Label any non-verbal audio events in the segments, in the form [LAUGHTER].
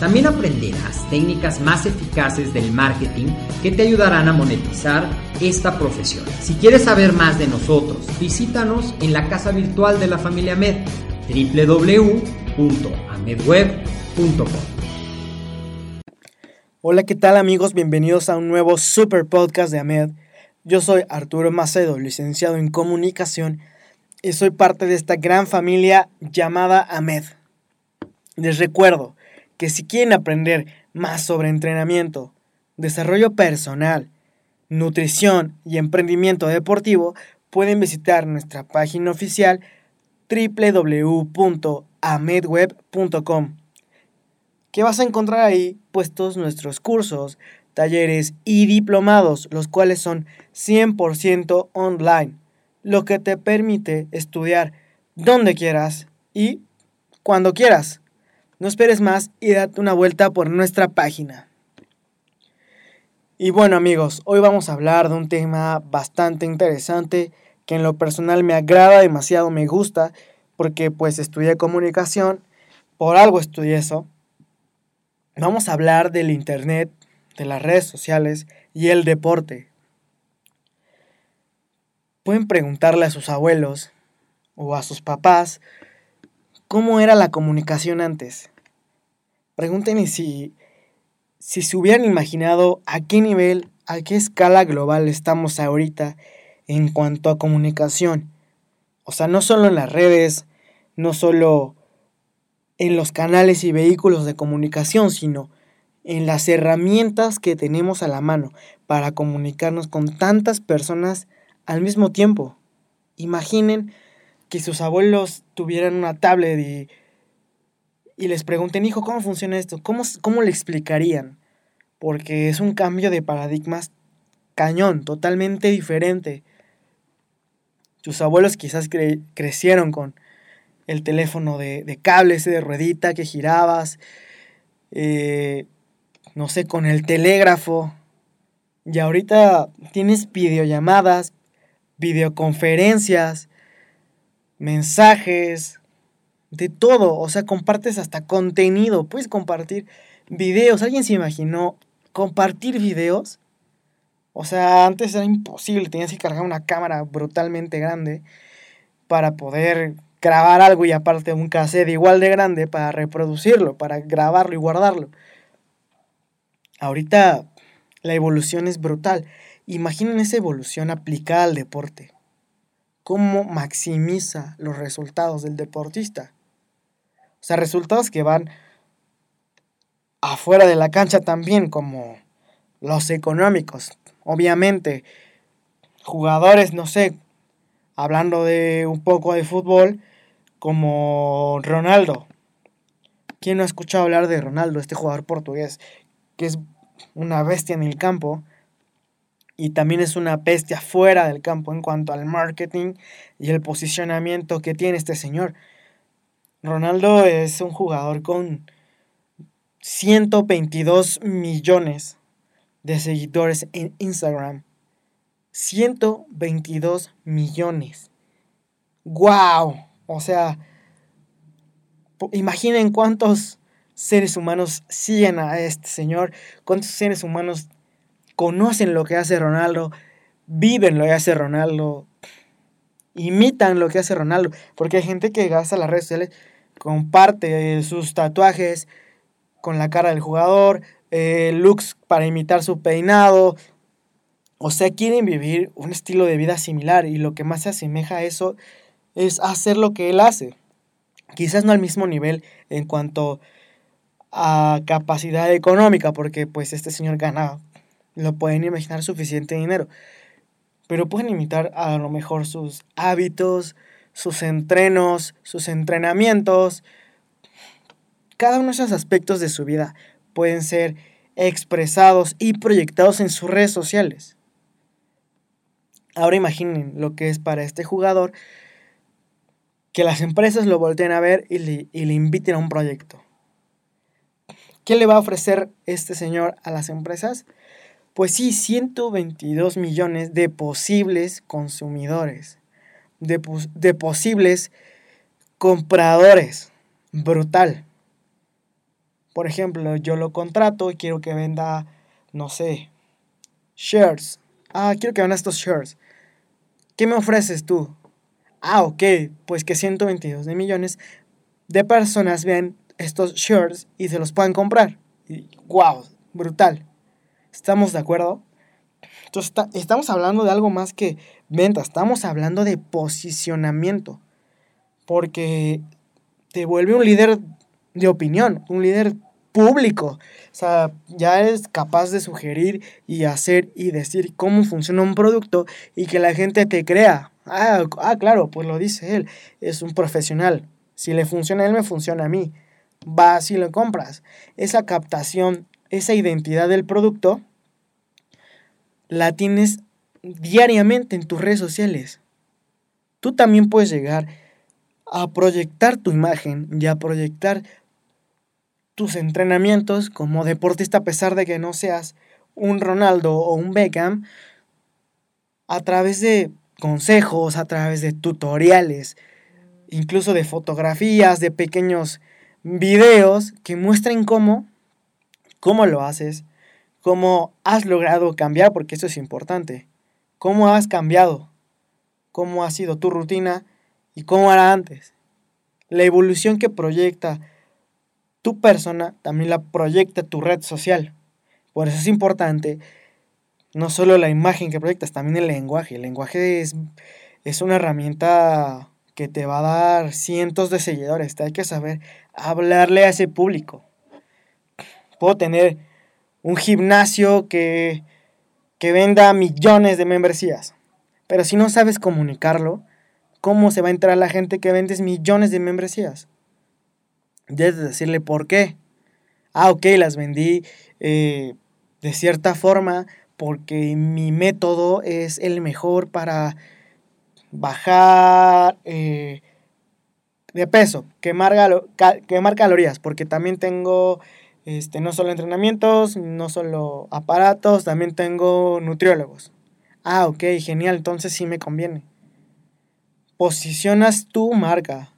También aprenderás técnicas más eficaces del marketing que te ayudarán a monetizar esta profesión. Si quieres saber más de nosotros, visítanos en la casa virtual de la familia Med, www.amedweb.com. Hola, ¿qué tal amigos? Bienvenidos a un nuevo super podcast de AMED. Yo soy Arturo Macedo, licenciado en comunicación, y soy parte de esta gran familia llamada AMED. Les recuerdo que si quieren aprender más sobre entrenamiento, desarrollo personal, nutrición y emprendimiento deportivo, pueden visitar nuestra página oficial www.amedweb.com. ¿Qué vas a encontrar ahí? Puestos nuestros cursos, talleres y diplomados, los cuales son 100% online, lo que te permite estudiar donde quieras y cuando quieras. No esperes más y date una vuelta por nuestra página. Y bueno amigos, hoy vamos a hablar de un tema bastante interesante que en lo personal me agrada demasiado, me gusta, porque pues estudié comunicación, por algo estudié eso. Vamos a hablar del Internet, de las redes sociales y el deporte. Pueden preguntarle a sus abuelos o a sus papás cómo era la comunicación antes. Pregúntenle si, si se hubieran imaginado a qué nivel, a qué escala global estamos ahorita en cuanto a comunicación. O sea, no solo en las redes, no solo en los canales y vehículos de comunicación, sino en las herramientas que tenemos a la mano para comunicarnos con tantas personas al mismo tiempo. Imaginen que sus abuelos tuvieran una tablet y, y les pregunten, hijo, ¿cómo funciona esto? ¿Cómo, ¿Cómo le explicarían? Porque es un cambio de paradigmas cañón, totalmente diferente. Tus abuelos quizás crecieron con el teléfono de, de cable, ese de ruedita que girabas, eh, no sé, con el telégrafo. Y ahorita tienes videollamadas, videoconferencias, mensajes, de todo. O sea, compartes hasta contenido. Puedes compartir videos. ¿Alguien se imaginó compartir videos? O sea, antes era imposible. Tenías que cargar una cámara brutalmente grande para poder grabar algo y aparte un cassette igual de grande para reproducirlo, para grabarlo y guardarlo. Ahorita la evolución es brutal. Imaginen esa evolución aplicada al deporte. ¿Cómo maximiza los resultados del deportista? O sea, resultados que van afuera de la cancha también, como los económicos. Obviamente, jugadores, no sé, hablando de un poco de fútbol, como Ronaldo. ¿Quién no ha escuchado hablar de Ronaldo, este jugador portugués, que es una bestia en el campo y también es una bestia fuera del campo en cuanto al marketing y el posicionamiento que tiene este señor? Ronaldo es un jugador con 122 millones de seguidores en Instagram. 122 millones. ¡Wow! O sea, imaginen cuántos seres humanos siguen a este señor, cuántos seres humanos conocen lo que hace Ronaldo, viven lo que hace Ronaldo, imitan lo que hace Ronaldo, porque hay gente que gasta las redes sociales, comparte sus tatuajes con la cara del jugador, eh, looks para imitar su peinado, o sea, quieren vivir un estilo de vida similar y lo que más se asemeja a eso es hacer lo que él hace. Quizás no al mismo nivel en cuanto a capacidad económica, porque pues este señor gana, lo pueden imaginar, suficiente dinero. Pero pueden imitar a lo mejor sus hábitos, sus entrenos, sus entrenamientos. Cada uno de esos aspectos de su vida pueden ser expresados y proyectados en sus redes sociales. Ahora imaginen lo que es para este jugador que las empresas lo volteen a ver y le, y le inviten a un proyecto. ¿Qué le va a ofrecer este señor a las empresas? Pues sí, 122 millones de posibles consumidores, de, posibles compradores. Brutal. Por ejemplo, yo lo contrato y quiero que venda, no sé, shares. Ah, quiero que venda estos shares. ¿Qué me ofreces tú? Ah, ok, pues que 122 de millones de personas vean estos shirts y se los puedan comprar. Wow, brutal. ¿Estamos de acuerdo? Entonces estamos hablando de algo más que venta, estamos hablando de posicionamiento. Porque te vuelve un líder de opinión, un líder público. O sea, ya eres capaz de sugerir y hacer y decir cómo funciona un producto y que la gente te crea. Ah, ah, claro, pues lo dice él. Es un profesional. Si le funciona a él, me funciona a mí. Vas y lo compras. Esa captación, esa identidad del producto, la tienes diariamente en tus redes sociales. Tú también puedes llegar a proyectar tu imagen y a proyectar tus entrenamientos como deportista a pesar de que no seas un Ronaldo o un Beckham a través de consejos, a través de tutoriales, incluso de fotografías, de pequeños videos que muestren cómo, cómo lo haces, cómo has logrado cambiar, porque eso es importante, cómo has cambiado, cómo ha sido tu rutina y cómo era antes. La evolución que proyecta tu persona también la proyecta tu red social. Por eso es importante no solo la imagen que proyectas, también el lenguaje. El lenguaje es, es una herramienta que te va a dar cientos de seguidores. Te hay que saber hablarle a ese público. Puedo tener un gimnasio que, que venda millones de membresías. Pero si no sabes comunicarlo, ¿cómo se va a entrar la gente que vendes millones de membresías? Debes decirle por qué. Ah, ok, las vendí eh, de cierta forma porque mi método es el mejor para bajar eh, de peso, quemar, quemar calorías, porque también tengo este, no solo entrenamientos, no solo aparatos, también tengo nutriólogos. Ah, ok, genial, entonces sí me conviene. Posicionas tu marca.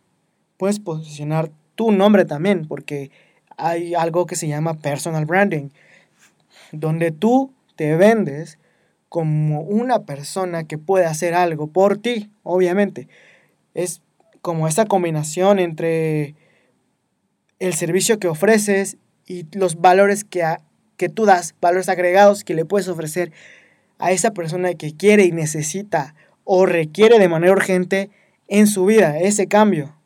Puedes posicionar tu nombre también, porque hay algo que se llama personal branding, donde tú te vendes como una persona que puede hacer algo por ti, obviamente. Es como esa combinación entre el servicio que ofreces y los valores que, que tú das, valores agregados que le puedes ofrecer a esa persona que quiere y necesita o requiere de manera urgente en su vida ese cambio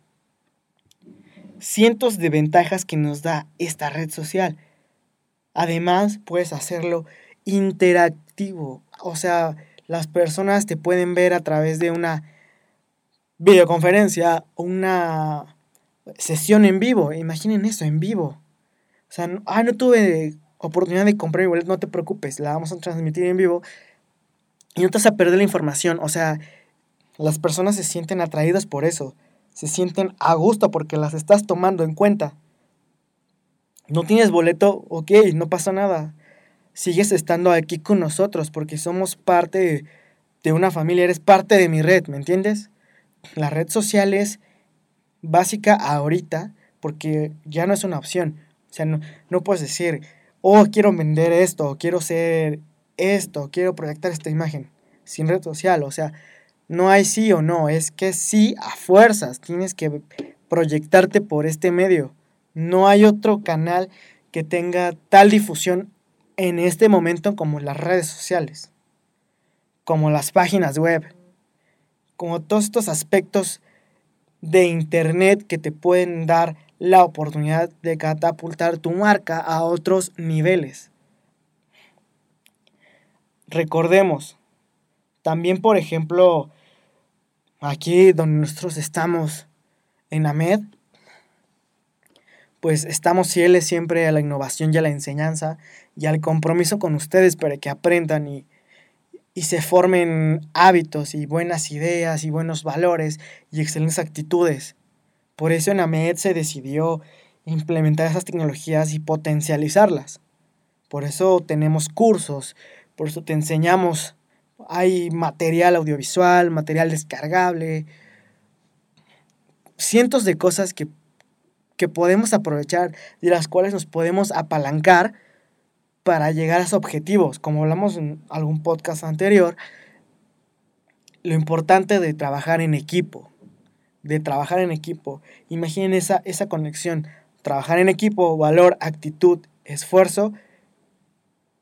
cientos de ventajas que nos da esta red social. Además, puedes hacerlo interactivo. O sea, las personas te pueden ver a través de una videoconferencia o una sesión en vivo. Imaginen eso, en vivo. O sea, no, ah, no tuve oportunidad de comprar mi boleto, no te preocupes, la vamos a transmitir en vivo. Y no te vas a perder la información. O sea, las personas se sienten atraídas por eso se sienten a gusto porque las estás tomando en cuenta. No tienes boleto, ok, no pasa nada. sigues estando aquí con nosotros porque somos parte de, una familia, eres parte de mi red, ¿me entiendes? La red social es básica ahorita porque ya no es una opción. O sea, no, no puedes decir, oh, quiero vender esto, quiero ser esto, quiero proyectar esta imagen sin red social. O sea, no hay sí o no, es que sí a fuerzas, tienes que proyectarte por este medio. No hay otro canal que tenga tal difusión en este momento como las redes sociales, como las páginas web, como todos estos aspectos de Internet que te pueden dar la oportunidad de catapultar tu marca a otros niveles. Recordemos, también por ejemplo, aquí donde nosotros estamos en AMED, pues estamos fieles siempre a la innovación y a la enseñanza y al compromiso con ustedes para que aprendan y, y se formen hábitos y buenas ideas y buenos valores y excelentes actitudes. Por eso en AMED se decidió implementar esas tecnologías y potencializarlas. Por eso tenemos cursos, por eso te enseñamos, hay material audiovisual, material descargable, cientos de cosas que, que podemos aprovechar, de las cuales nos podemos apalancar para llegar a esos objetivos. Como hablamos en algún podcast anterior, lo importante de trabajar en equipo, de trabajar en equipo. Imaginen esa, esa conexión, trabajar en equipo, valor, actitud, esfuerzo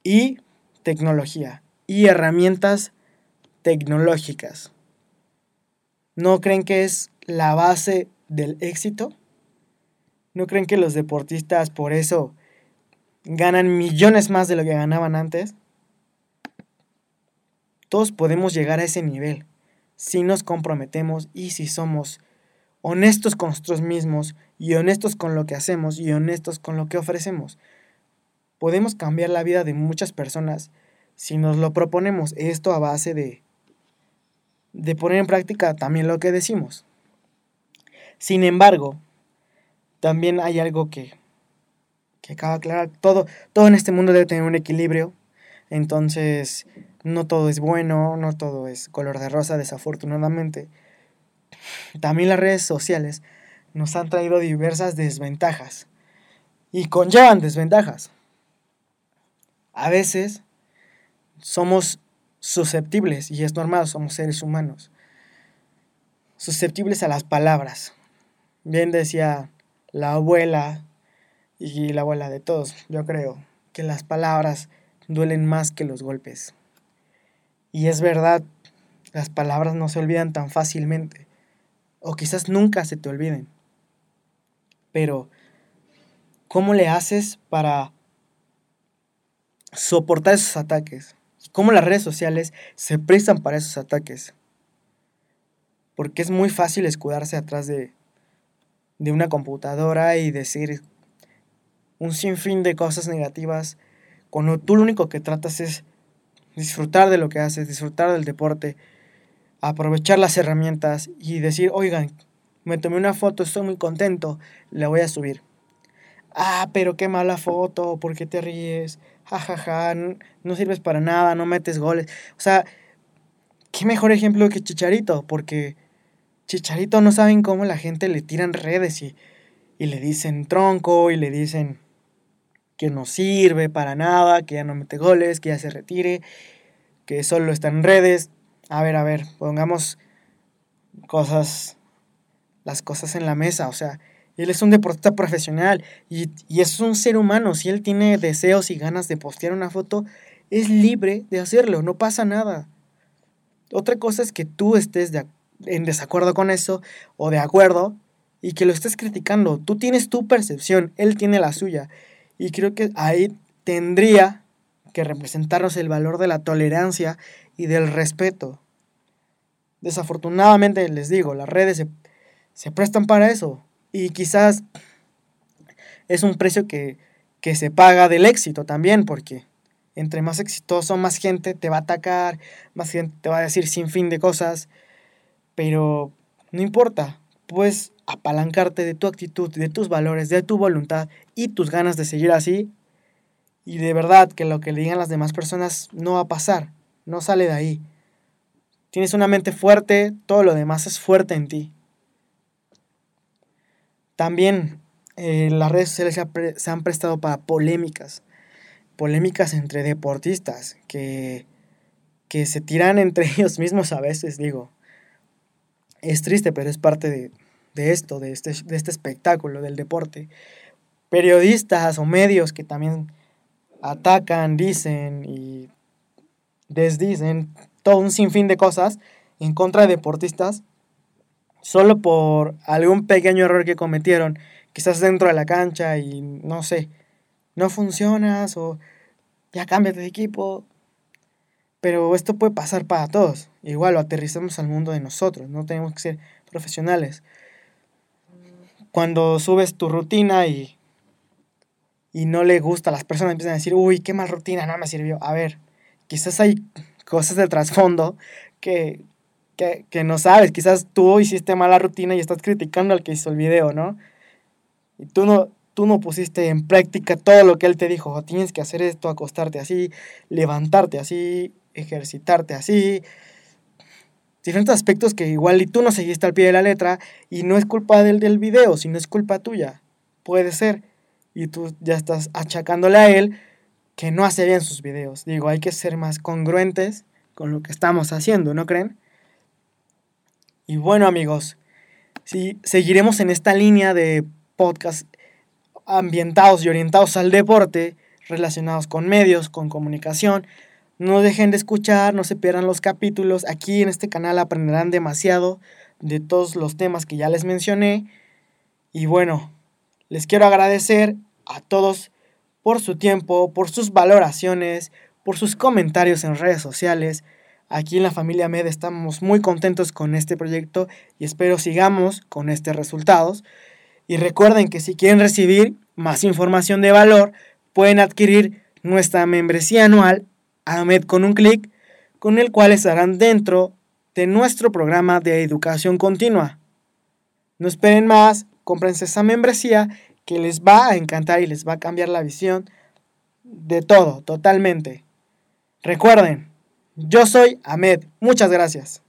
y tecnología y herramientas tecnológicas. ¿No creen que es la base del éxito? ¿No creen que los deportistas por eso ganan millones más de lo que ganaban antes? Todos podemos llegar a ese nivel si nos comprometemos y si somos honestos con nosotros mismos y honestos con lo que hacemos y honestos con lo que ofrecemos. Podemos cambiar la vida de muchas personas si nos lo proponemos. Esto a base de, de poner en práctica también lo que decimos. Sin embargo, también hay algo que, que acaba de aclarar. Todo, todo en este mundo debe tener un equilibrio. Entonces, no todo es bueno, no todo es color de rosa, desafortunadamente. También las redes sociales nos han traído diversas desventajas y conllevan desventajas. A veces somos susceptibles, y es normal, somos seres humanos, susceptibles a las palabras. Bien decía la abuela y la abuela de todos, yo creo, que las palabras duelen más que los golpes. Y es verdad, las palabras no se olvidan tan fácilmente, o quizás nunca se te olviden. Pero, ¿cómo le haces para soportar esos ataques? ¿Cómo las redes sociales se prestan para esos ataques? Porque es muy fácil escudarse atrás de, de una computadora y decir un sinfín de cosas negativas cuando tú lo único que tratas es disfrutar de lo que haces, disfrutar del deporte, aprovechar las herramientas y decir, oigan, me tomé una foto, estoy muy contento, la voy a subir. Ah, pero qué mala foto, ¿por qué te ríes? Ja, ja, ja, no, sirves para nada, no metes goles. O sea, qué mejor ejemplo que Chicharito, porque Chicharito no saben cómo la gente le tiran redes y, y le dicen tronco y le dicen que no sirve para nada, que ya no mete goles, que ya se retire, que solo está en redes. A ver, a ver, pongamos cosas, las cosas en la mesa, o sea, él es un deportista profesional y, y, es un ser humano. Si él tiene deseos y ganas de postear una foto, es libre de hacerlo, no pasa nada. Otra cosa es que tú estés en desacuerdo con eso o de acuerdo y que lo estés criticando. Tú tienes tu percepción, él tiene la suya. Y creo que ahí tendría que representarnos el valor de la tolerancia y del respeto. Desafortunadamente, les digo, las redes se, se prestan para eso. Y quizás es un precio que, que se paga del éxito también, porque entre más exitoso, más gente te va a atacar, más gente te va a decir sin fin de cosas, pero no importa, puedes apalancarte de tu actitud, de tus valores, de tu voluntad y tus ganas de seguir así Y de verdad que lo que le digan las demás personas no va a pasar, no sale de ahí. Tienes una mente fuerte, todo lo demás es fuerte en ti. También eh, las redes sociales se, han prestado para polémicas, polémicas entre deportistas que, que se tiran [LAUGHS] entre ellos mismos a veces, digo. Es triste, pero es parte de, de esto, de este, de este espectáculo, del deporte. Periodistas o medios que también atacan, dicen y desdicen todo un sinfín de cosas en contra de deportistas solo por algún pequeño error que cometieron, quizás dentro de la cancha y no sé, no funcionas o ya cámbiate de equipo. Pero esto puede pasar para todos. Igual lo aterrizamos al mundo de nosotros, no tenemos que ser profesionales. Cuando subes tu rutina y, y no le gusta, las personas empiezan a decir, uy, qué mal rutina, no me sirvió. A ver, quizás hay cosas de trasfondo que, que, que no sabes. Quizás tú hiciste mala rutina y estás criticando al que hizo el video, ¿no? Y tú no, tú no pusiste en práctica todo lo que él te dijo. Tienes que hacer esto, acostarte así, levantarte así, ejercitarte así. Diferentes aspectos que igual y tú no seguiste al pie de la letra y no es culpa del, del video, sino es culpa tuya. Puede ser. Y tú ya estás achacándole a él que no hace bien sus videos. Digo, hay que ser más congruentes con lo que estamos haciendo, ¿no creen? Y bueno, amigos, si seguiremos en esta línea de podcast ambientados y orientados al deporte, relacionados con medios, con comunicación. No dejen de escuchar, no se pierdan los capítulos. Aquí en este canal aprenderán demasiado de todos los temas que ya les mencioné. Y bueno, les quiero agradecer a todos por su tiempo, por sus valoraciones, por sus comentarios en redes sociales. Aquí en la familia Med estamos muy contentos con este proyecto y espero sigamos con estos resultados. Y recuerden que si quieren recibir más información de valor, pueden adquirir nuestra membresía anual AMED con un clic, con el cual estarán dentro de nuestro programa de educación continua. No esperen más, cómprense esa membresía que les va a encantar y les va a cambiar la visión de todo, totalmente. Recuerden, yo soy Ahmed. Muchas gracias.